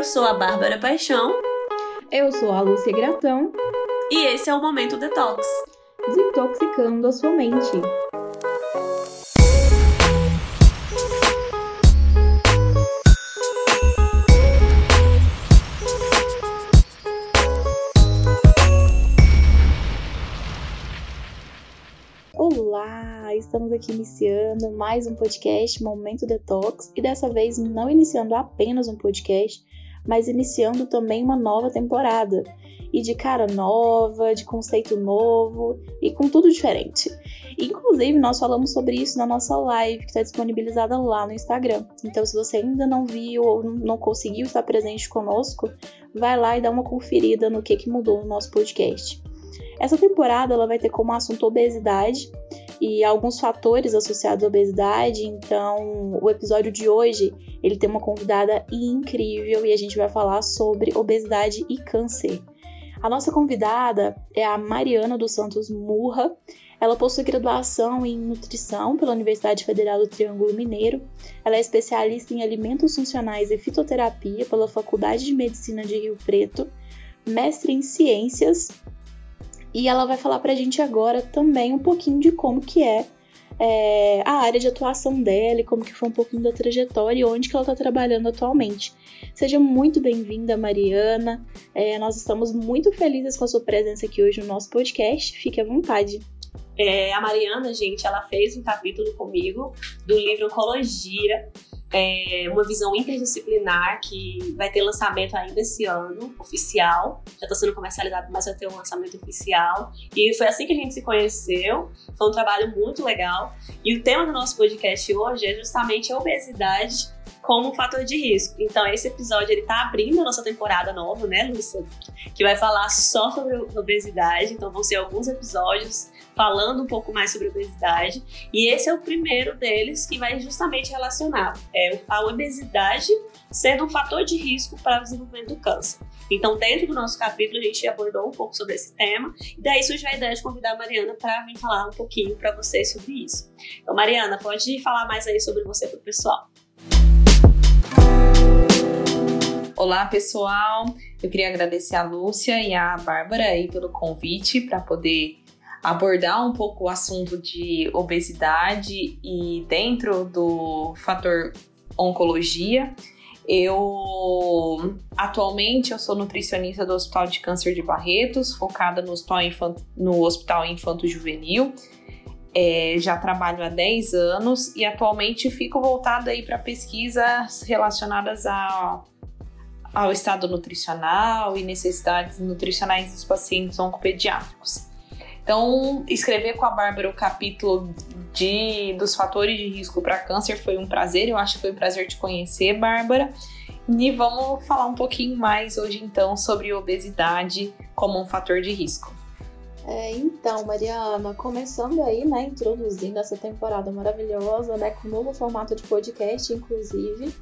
Eu sou a Bárbara Paixão. Eu sou a Lúcia Gratão. E esse é o Momento Detox desintoxicando a sua mente. Olá, estamos aqui iniciando mais um podcast Momento Detox e dessa vez não iniciando apenas um podcast, mas iniciando também uma nova temporada e de cara nova, de conceito novo e com tudo diferente. Inclusive, nós falamos sobre isso na nossa live que está disponibilizada lá no Instagram. Então, se você ainda não viu ou não conseguiu estar presente conosco, vai lá e dá uma conferida no que, que mudou no nosso podcast. Essa temporada ela vai ter como assunto obesidade e alguns fatores associados à obesidade. Então, o episódio de hoje ele tem uma convidada incrível e a gente vai falar sobre obesidade e câncer. A nossa convidada é a Mariana dos Santos Murra. Ela possui graduação em nutrição pela Universidade Federal do Triângulo Mineiro. Ela é especialista em alimentos funcionais e fitoterapia pela Faculdade de Medicina de Rio Preto, mestre em ciências. E ela vai falar para a gente agora também um pouquinho de como que é é, a área de atuação dela e como que foi um pouquinho da trajetória e onde que ela está trabalhando atualmente. Seja muito bem-vinda, Mariana. É, nós estamos muito felizes com a sua presença aqui hoje no nosso podcast. Fique à vontade. É, a Mariana, gente, ela fez um capítulo comigo do livro Oncologia, é uma visão interdisciplinar que vai ter lançamento ainda esse ano, oficial. Já está sendo comercializado, mas vai ter um lançamento oficial. E foi assim que a gente se conheceu. Foi um trabalho muito legal. E o tema do nosso podcast hoje é justamente a obesidade como um fator de risco. Então, esse episódio ele tá abrindo a nossa temporada nova, né, Lúcia? Que vai falar só sobre obesidade. Então, vão ser alguns episódios falando um pouco mais sobre obesidade. E esse é o primeiro deles que vai justamente relacionar é, a obesidade sendo um fator de risco para o desenvolvimento do câncer. Então, dentro do nosso capítulo, a gente abordou um pouco sobre esse tema, e daí surgiu a ideia de convidar a Mariana para vir falar um pouquinho para vocês sobre isso. Então, Mariana, pode falar mais aí sobre você para o pessoal. Olá, pessoal. Eu queria agradecer a Lúcia e a Bárbara aí pelo convite para poder abordar um pouco o assunto de obesidade e dentro do fator oncologia. Eu atualmente eu sou nutricionista do Hospital de Câncer de Barretos, focada no Hospital, Infanto, no hospital Infanto Juvenil. É, já trabalho há 10 anos e atualmente fico voltada aí para pesquisas relacionadas a, ao estado nutricional e necessidades nutricionais dos pacientes oncopediátricos. Então, escrever com a Bárbara o capítulo de, dos fatores de risco para câncer foi um prazer. Eu acho que foi um prazer te conhecer, Bárbara. E vamos falar um pouquinho mais hoje, então, sobre obesidade como um fator de risco. É, então, Mariana, começando aí, né, introduzindo essa temporada maravilhosa, né, com um novo formato de podcast, inclusive.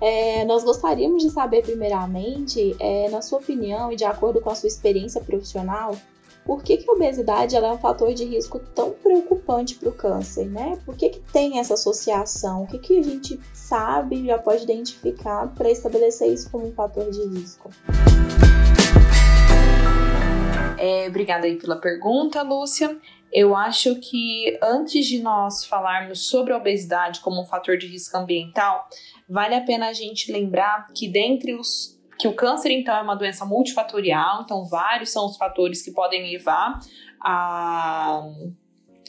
É, nós gostaríamos de saber, primeiramente, é, na sua opinião e de acordo com a sua experiência profissional, por que, que a obesidade é um fator de risco tão preocupante para o câncer, né? Por que, que tem essa associação? O que, que a gente sabe, já pode identificar para estabelecer isso como um fator de risco? É, obrigada aí pela pergunta, Lúcia. Eu acho que antes de nós falarmos sobre a obesidade como um fator de risco ambiental, vale a pena a gente lembrar que dentre os que o câncer, então, é uma doença multifatorial, então, vários são os fatores que podem levar a,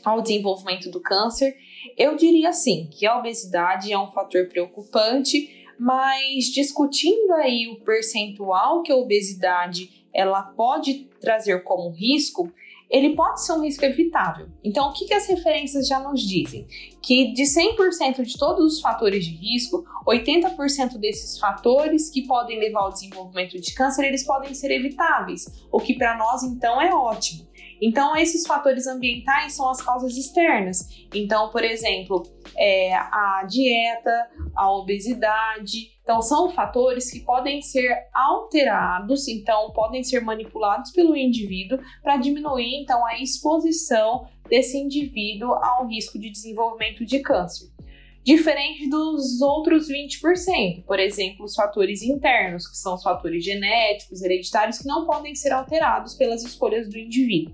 ao desenvolvimento do câncer. Eu diria assim que a obesidade é um fator preocupante, mas discutindo aí o percentual que a obesidade ela pode trazer como risco, ele pode ser um risco evitável. Então, o que, que as referências já nos dizem? Que de 100% de todos os fatores de risco, 80% desses fatores que podem levar ao desenvolvimento de câncer, eles podem ser evitáveis, o que para nós então é ótimo. Então, esses fatores ambientais são as causas externas. Então, por exemplo, é, a dieta, a obesidade. Então, são fatores que podem ser alterados, então, podem ser manipulados pelo indivíduo para diminuir, então, a exposição desse indivíduo ao risco de desenvolvimento de câncer. diferente dos outros 20%, por exemplo, os fatores internos, que são os fatores genéticos, hereditários, que não podem ser alterados pelas escolhas do indivíduo.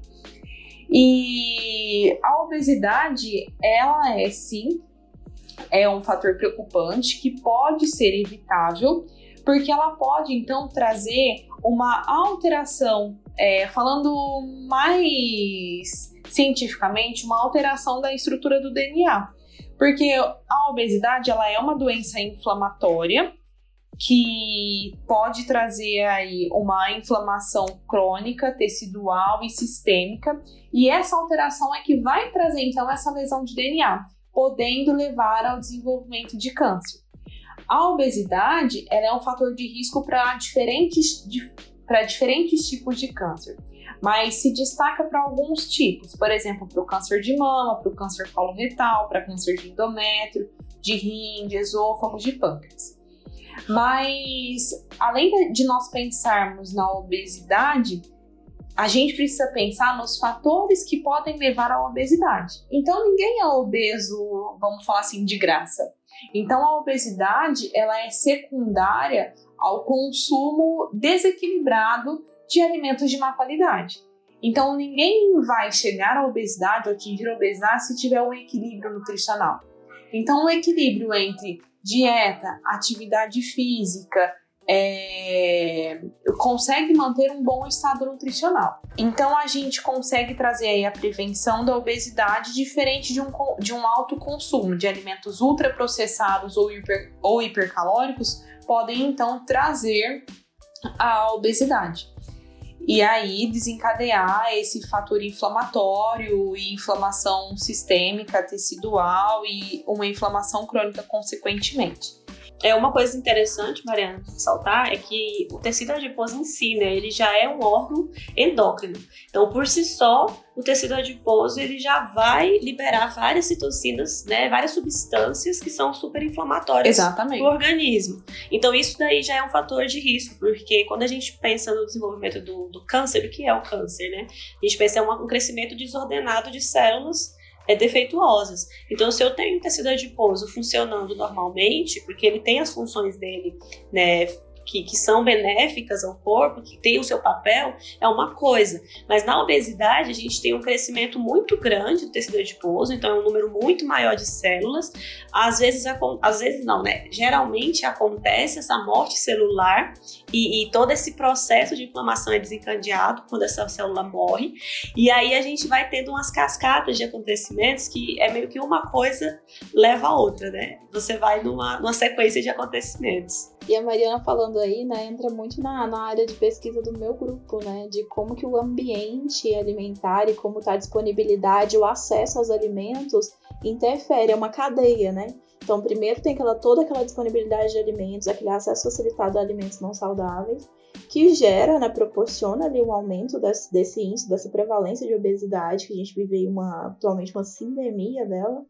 E a obesidade, ela é sim é um fator preocupante que pode ser evitável, porque ela pode então trazer uma alteração, é, falando mais cientificamente, uma alteração da estrutura do DNA. Porque a obesidade ela é uma doença inflamatória que pode trazer aí uma inflamação crônica, tecidual e sistêmica, e essa alteração é que vai trazer então essa lesão de DNA, podendo levar ao desenvolvimento de câncer. A obesidade ela é um fator de risco para diferentes, para diferentes tipos de câncer, mas se destaca para alguns tipos, por exemplo, para o câncer de mama, para o câncer coloretal, para câncer de endométrio, de rim, de esôfago, de pâncreas. Mas, além de nós pensarmos na obesidade, a gente precisa pensar nos fatores que podem levar à obesidade. Então, ninguém é obeso, vamos falar assim, de graça. Então, a obesidade ela é secundária ao consumo desequilibrado de alimentos de má qualidade. Então, ninguém vai chegar à obesidade ou atingir a obesidade se tiver um equilíbrio nutricional. Então, o equilíbrio entre dieta, atividade física, é, consegue manter um bom estado nutricional. Então a gente consegue trazer aí a prevenção da obesidade diferente de um, de um alto consumo de alimentos ultraprocessados ou, hiper, ou hipercalóricos, podem então trazer a obesidade e aí desencadear esse fator inflamatório e inflamação sistêmica, tecidual e uma inflamação crônica consequentemente. É uma coisa interessante, Mariana, ressaltar é que o tecido adiposo em si, né, ele já é um órgão endócrino. Então, por si só, o tecido adiposo ele já vai liberar várias citocinas, né, várias substâncias que são super inflamatórias do organismo. Então, isso daí já é um fator de risco, porque quando a gente pensa no desenvolvimento do, do câncer, o que é o câncer, né? A gente pensa em um crescimento desordenado de células é, defeituosas. Então, se eu tenho um tecido adiposo funcionando normalmente, porque ele tem as funções dele, né, que, que são benéficas ao corpo, que tem o seu papel, é uma coisa. Mas na obesidade, a gente tem um crescimento muito grande do tecido adiposo, então é um número muito maior de células. Às vezes, às vezes não, né? Geralmente acontece essa morte celular e, e todo esse processo de inflamação é desencadeado quando essa célula morre. E aí a gente vai tendo umas cascatas de acontecimentos que é meio que uma coisa leva a outra, né? Você vai numa, numa sequência de acontecimentos. E a Mariana falando aí, né, entra muito na, na área de pesquisa do meu grupo, né, de como que o ambiente alimentar e como tá a disponibilidade, o acesso aos alimentos interfere, é uma cadeia, né? Então, primeiro tem aquela, toda aquela disponibilidade de alimentos, aquele acesso facilitado a alimentos não saudáveis, que gera, né, proporciona ali um aumento desse, desse índice, dessa prevalência de obesidade, que a gente vive uma, atualmente uma sindemia dela.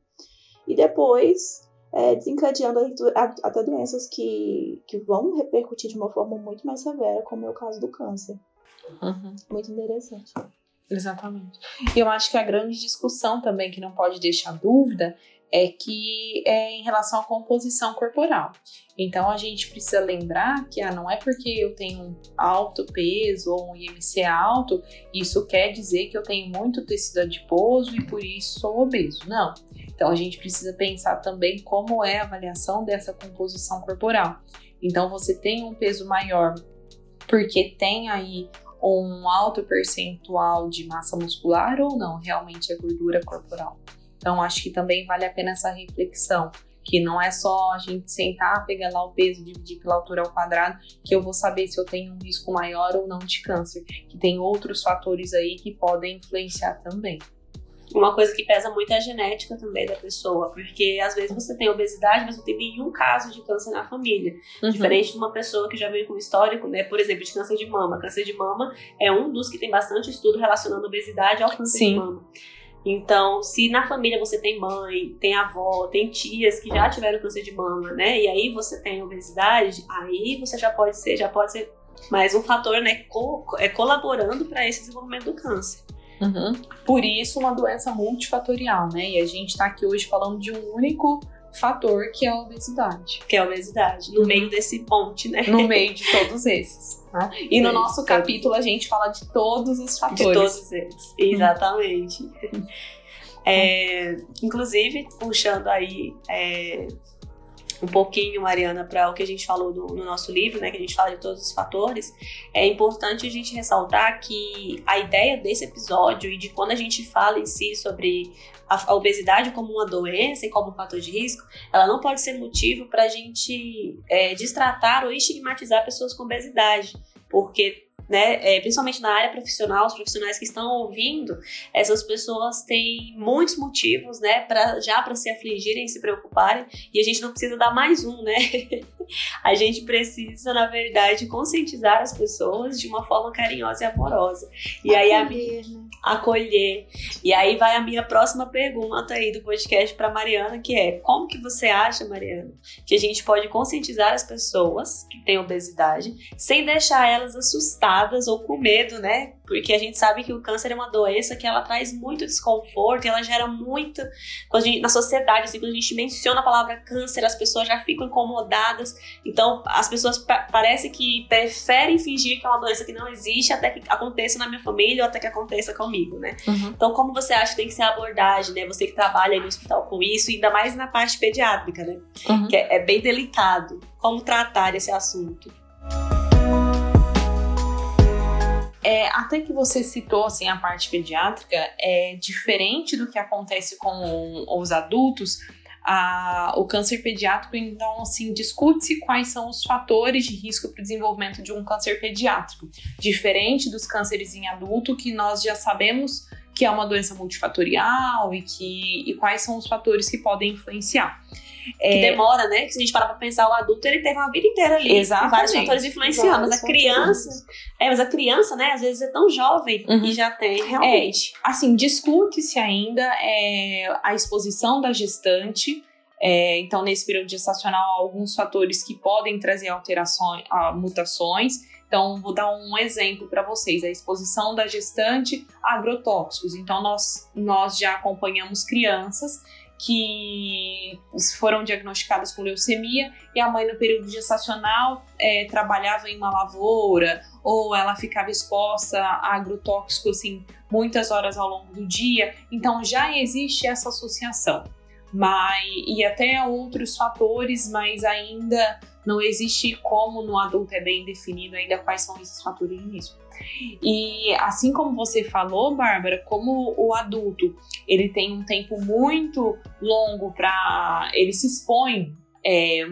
E depois é, desencadeando até doenças que, que vão repercutir de uma forma muito mais severa, como é o caso do câncer. Uhum. Muito interessante. Exatamente. E eu acho que a grande discussão também, que não pode deixar dúvida, é que é em relação à composição corporal. Então a gente precisa lembrar que ah, não é porque eu tenho um alto peso ou um IMC alto, isso quer dizer que eu tenho muito tecido adiposo e por isso sou obeso. Não. Então a gente precisa pensar também como é a avaliação dessa composição corporal. Então você tem um peso maior porque tem aí um alto percentual de massa muscular ou não, realmente é gordura corporal. Então acho que também vale a pena essa reflexão, que não é só a gente sentar, pegar lá o peso, dividir pela altura ao quadrado, que eu vou saber se eu tenho um risco maior ou não de câncer, que tem outros fatores aí que podem influenciar também. Uma coisa que pesa muito é a genética também da pessoa, porque às vezes você tem obesidade, mas não tem nenhum caso de câncer na família. Uhum. Diferente de uma pessoa que já veio com histórico, né, por exemplo, de câncer de mama. Câncer de mama é um dos que tem bastante estudo relacionando obesidade ao câncer Sim. de mama. Então, se na família você tem mãe, tem avó, tem tias que já tiveram câncer de mama, né? E aí você tem obesidade, aí você já pode ser, já pode ser mais um fator, né, co é, colaborando para esse desenvolvimento do câncer. Uhum. Por isso, uma doença multifatorial, né? E a gente está aqui hoje falando de um único fator que é a obesidade. Que é a obesidade, no uhum. meio desse ponte, né? No meio de todos esses. Né? E no nosso capítulo a gente fala de todos os fatores. De todos eles, exatamente. Uhum. É, inclusive, puxando aí é, um pouquinho, Mariana, para o que a gente falou do, no nosso livro, né, que a gente fala de todos os fatores, é importante a gente ressaltar que a ideia desse episódio e de quando a gente fala em si sobre a, a obesidade como uma doença e como um fator de risco, ela não pode ser motivo para a gente é, destratar ou estigmatizar pessoas com obesidade, porque né? É, principalmente na área profissional, os profissionais que estão ouvindo, essas pessoas têm muitos motivos, né, para já para se afligirem, se preocuparem, e a gente não precisa dar mais um, né? a gente precisa, na verdade, conscientizar as pessoas de uma forma carinhosa e amorosa. E acolher, aí a minha, né? acolher. E aí vai a minha próxima pergunta aí do podcast para Mariana, que é: como que você acha, Mariana, que a gente pode conscientizar as pessoas que têm obesidade sem deixar elas assustadas ou com medo, né? Porque a gente sabe que o câncer é uma doença que ela traz muito desconforto, ela gera muito. Quando gente, na sociedade, assim, quando a gente menciona a palavra câncer, as pessoas já ficam incomodadas. Então, as pessoas pa parece que preferem fingir que é uma doença que não existe até que aconteça na minha família ou até que aconteça comigo, né? Uhum. Então, como você acha que tem que ser a abordagem, né? Você que trabalha no hospital com isso, ainda mais na parte pediátrica, né? Uhum. Que é, é bem delicado. Como tratar esse assunto? É, até que você citou assim a parte pediátrica, é diferente do que acontece com os adultos. A, o câncer pediátrico, então, assim, discute-se quais são os fatores de risco para o desenvolvimento de um câncer pediátrico. Diferente dos cânceres em adulto, que nós já sabemos que é uma doença multifatorial e, que, e quais são os fatores que podem influenciar. É, que demora, né? Que se a gente parar pra pensar, o adulto ele teve uma vida inteira ali. Exatamente. vários fatores influenciando. Mas a criança. É, mas a criança, né, às vezes é tão jovem uhum. e já tem realmente. É, assim, discute-se ainda é, a exposição da gestante. É, então, nesse período gestacional, alguns fatores que podem trazer alterações, mutações. Então, vou dar um exemplo para vocês: a exposição da gestante a agrotóxicos. Então, nós, nós já acompanhamos crianças que foram diagnosticadas com leucemia e a mãe no período gestacional é, trabalhava em uma lavoura ou ela ficava exposta a agrotóxico assim muitas horas ao longo do dia. Então já existe essa associação. Mas, e até outros fatores, mas ainda não existe como no adulto é bem definido ainda quais são esses fatores risco. E assim como você falou, Bárbara, como o adulto ele tem um tempo muito longo para ele se expõe é,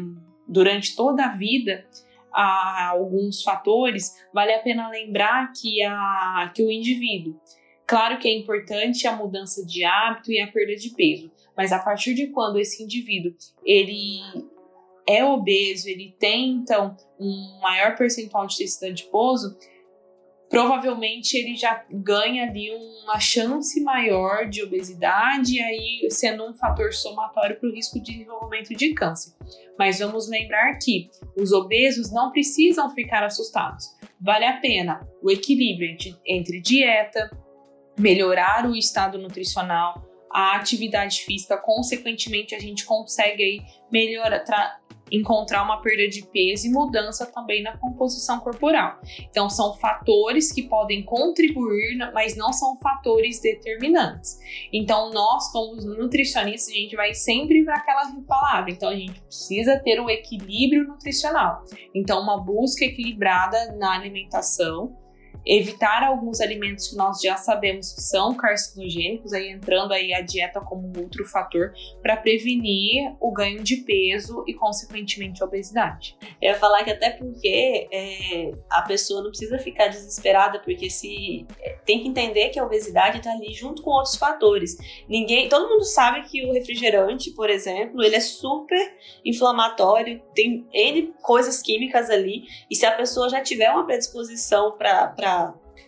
durante toda a vida a alguns fatores, vale a pena lembrar que, a, que o indivíduo, claro que é importante a mudança de hábito e a perda de peso, mas a partir de quando esse indivíduo ele é obeso, ele tem então um maior percentual de tecido adiposo, provavelmente ele já ganha ali uma chance maior de obesidade, aí sendo um fator somatório para o risco de desenvolvimento de câncer. Mas vamos lembrar que os obesos não precisam ficar assustados. Vale a pena o equilíbrio entre dieta, melhorar o estado nutricional, a atividade física, consequentemente a gente consegue aí melhorar, encontrar uma perda de peso e mudança também na composição corporal. Então, são fatores que podem contribuir, mas não são fatores determinantes. Então, nós, como nutricionistas, a gente vai sempre para aquela palavra. Então, a gente precisa ter um equilíbrio nutricional. Então, uma busca equilibrada na alimentação evitar alguns alimentos que nós já sabemos que são carcinogênicos, aí entrando aí a dieta como outro fator para prevenir o ganho de peso e consequentemente a obesidade. Eu ia falar que até porque é, a pessoa não precisa ficar desesperada, porque se é, tem que entender que a obesidade está ali junto com outros fatores. Ninguém, todo mundo sabe que o refrigerante, por exemplo, ele é super inflamatório, tem N coisas químicas ali, e se a pessoa já tiver uma predisposição para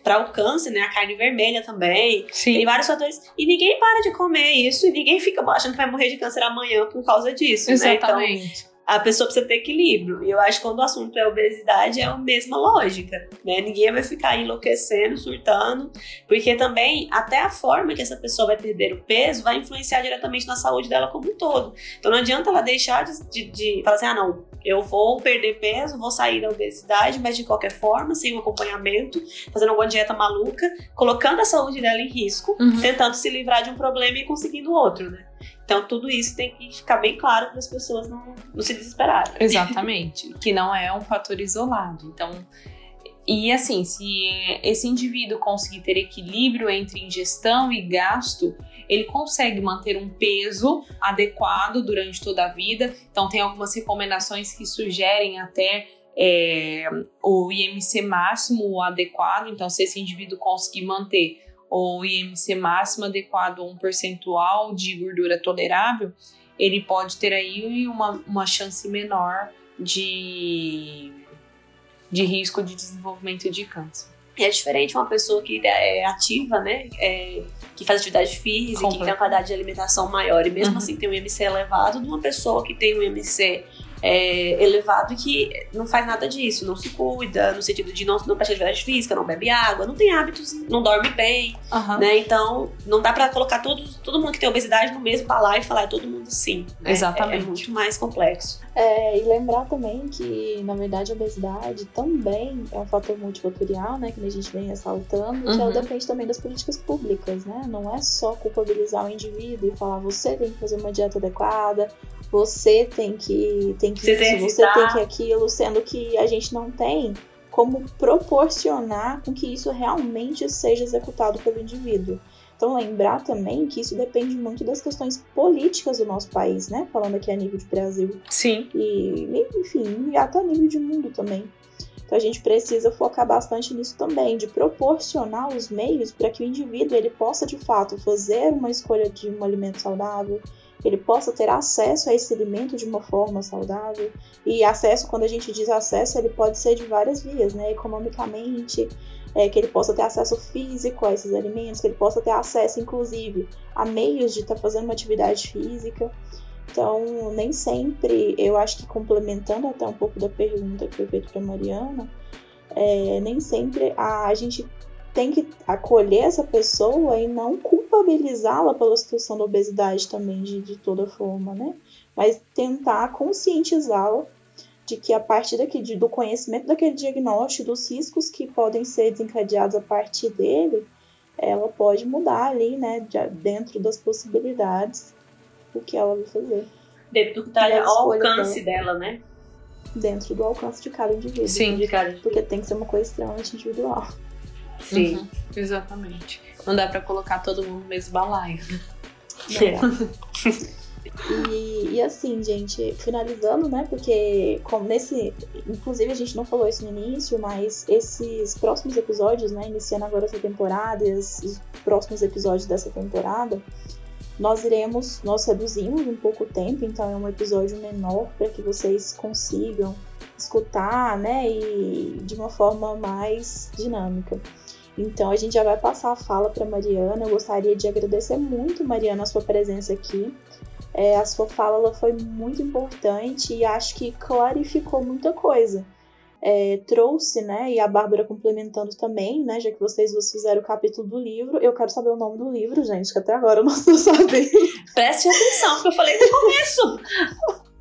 para o câncer, né? A carne vermelha também. Sim. Tem vários fatores. E ninguém para de comer isso e ninguém fica achando que vai morrer de câncer amanhã por causa disso. Exatamente. Né? Então, a pessoa precisa ter equilíbrio. E eu acho que quando o assunto é obesidade, é a mesma lógica, né? Ninguém vai ficar enlouquecendo, surtando, porque também até a forma que essa pessoa vai perder o peso vai influenciar diretamente na saúde dela como um todo. Então não adianta ela deixar de, de, de falar assim, ah, não, eu vou perder peso, vou sair da obesidade, mas de qualquer forma, sem um acompanhamento, fazendo alguma dieta maluca, colocando a saúde dela em risco, uhum. tentando se livrar de um problema e conseguindo outro, né? Então, tudo isso tem que ficar bem claro para as pessoas não, não se desesperarem. Exatamente. que não é um fator isolado. Então, e assim, se esse indivíduo conseguir ter equilíbrio entre ingestão e gasto, ele consegue manter um peso adequado durante toda a vida. Então, tem algumas recomendações que sugerem até é, o IMC máximo adequado. Então, se esse indivíduo conseguir manter ou IMC máximo adequado a um percentual de gordura tolerável, ele pode ter aí uma, uma chance menor de, de risco de desenvolvimento de câncer. É diferente uma pessoa que é ativa, né? É, que faz atividade física, que tem uma qualidade de alimentação maior e mesmo uhum. assim tem um IMC elevado, de uma pessoa que tem um IMC é, elevado e que não faz nada disso, não se cuida, no sentido de não, não pratica atividade física, não bebe água, não tem hábitos, não dorme bem, uhum. né? Então, não dá para colocar todo, todo mundo que tem obesidade no mesmo balaio e falar é todo mundo sim. Né? Exatamente. É, é, muito mais complexo. É, e lembrar também que, na verdade, a obesidade também é um fator multifatorial, né? Que a gente vem ressaltando, uhum. que ela depende também das políticas públicas, né? Não é só culpabilizar o indivíduo e falar você tem que fazer uma dieta adequada, você tem que tem que você isso, você tem que aquilo, sendo que a gente não tem como proporcionar com que isso realmente seja executado pelo indivíduo. Então, lembrar também que isso depende muito das questões políticas do nosso país, né? Falando aqui a nível de Brasil. Sim. E, enfim, até a nível de mundo também. Então, a gente precisa focar bastante nisso também, de proporcionar os meios para que o indivíduo ele possa, de fato, fazer uma escolha de um alimento saudável, ele possa ter acesso a esse alimento de uma forma saudável. E acesso, quando a gente diz acesso, ele pode ser de várias vias, né? Economicamente, é, que ele possa ter acesso físico a esses alimentos, que ele possa ter acesso, inclusive, a meios de estar tá fazendo uma atividade física. Então, nem sempre, eu acho que complementando até um pouco da pergunta que foi feita para Mariana, é, nem sempre a, a gente tem que acolher essa pessoa e não culpabilizá-la pela situação da obesidade também de, de toda forma, né? Mas tentar conscientizá-la de que a partir daqui, de, do conhecimento daquele diagnóstico, dos riscos que podem ser desencadeados a partir dele, ela pode mudar ali, né, de, dentro das possibilidades, o que ela vai fazer. Dentro do que está ao alcance dela. dela, né? Dentro do alcance de cada indivíduo. Sim, de cada indivíduo. Porque tem que ser uma coisa extremamente individual. Sim, uhum. exatamente. Não dá para colocar todo mundo no mesmo balaio. E, e, assim, gente, finalizando, né? Porque como nesse. Inclusive a gente não falou isso no início, mas esses próximos episódios, né? Iniciando agora essa temporada e os próximos episódios dessa temporada, nós iremos, nós reduzimos um pouco o tempo, então é um episódio menor para que vocês consigam escutar, né? E de uma forma mais dinâmica. Então a gente já vai passar a fala para Mariana. Eu gostaria de agradecer muito, Mariana, a sua presença aqui. É, a sua fala foi muito importante e acho que clarificou muita coisa. É, trouxe, né, e a Bárbara complementando também, né, já que vocês duas fizeram o capítulo do livro, eu quero saber o nome do livro, gente, que até agora eu não estou sabendo. Preste atenção, porque eu falei no começo.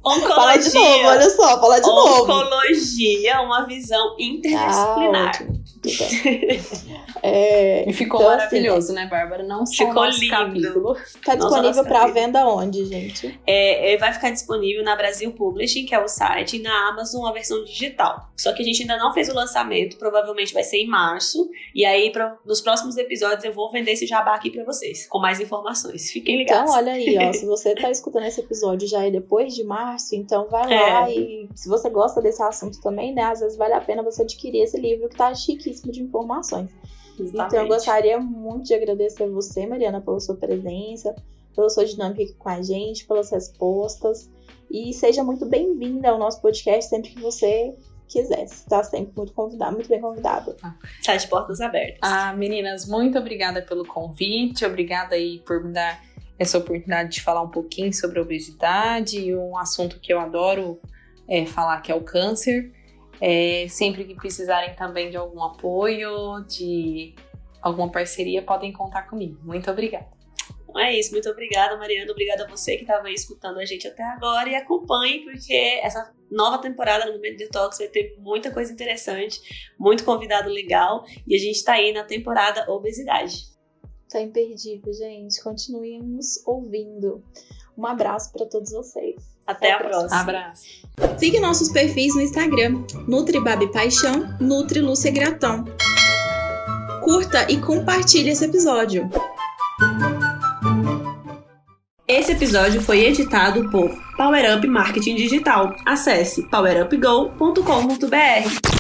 Oncologia. Fala de novo, olha só, fala de Oncologia, novo. Oncologia, uma visão interdisciplinar. Ah, é, e ficou então, assim, maravilhoso, assim, né, Bárbara? Não só ficou lindo. Capítulo. Tá disponível para venda onde, gente? É, é, vai ficar disponível na Brasil Publishing, que é o site, e na Amazon a versão digital. Só que a gente ainda não fez o lançamento, provavelmente vai ser em março. E aí, pra, nos próximos episódios, eu vou vender esse jabá aqui para vocês, com mais informações. Fiquem então, ligados. Então, olha aí, ó, se você tá escutando esse episódio já é depois de março, então vai é. lá e se você gosta desse assunto também, né, às vezes vale a pena você adquirir esse livro que tá chiquíssimo de informações. Exatamente. Então, eu gostaria muito de agradecer a você, Mariana, pela sua presença, pela sua dinâmica aqui com a gente, pelas respostas. E seja muito bem-vinda ao nosso podcast sempre que você quiser. Está sempre muito convidado, muito bem convidado. Está de portas abertas. Ah, meninas, muito obrigada pelo convite. Obrigada aí por me dar essa oportunidade de falar um pouquinho sobre obesidade, um assunto que eu adoro é, falar que é o câncer. É, sempre que precisarem também de algum apoio, de alguma parceria, podem contar comigo. Muito obrigada. Então é isso, muito obrigada, Mariana. Obrigada a você que estava aí escutando a gente até agora e acompanhe, porque essa nova temporada no Momento Detox vai ter muita coisa interessante, muito convidado legal e a gente está aí na temporada Obesidade. Tá imperdível, gente. Continuem nos ouvindo. Um abraço para todos vocês. Até, Até a próxima. próxima. Abraço. Siga nossos perfis no Instagram, NutriBabi Paixão, Nutri Lúcia Gratão. Curta e compartilhe esse episódio. Esse episódio foi editado por Power Up Marketing Digital. Acesse powerupgo.com.br.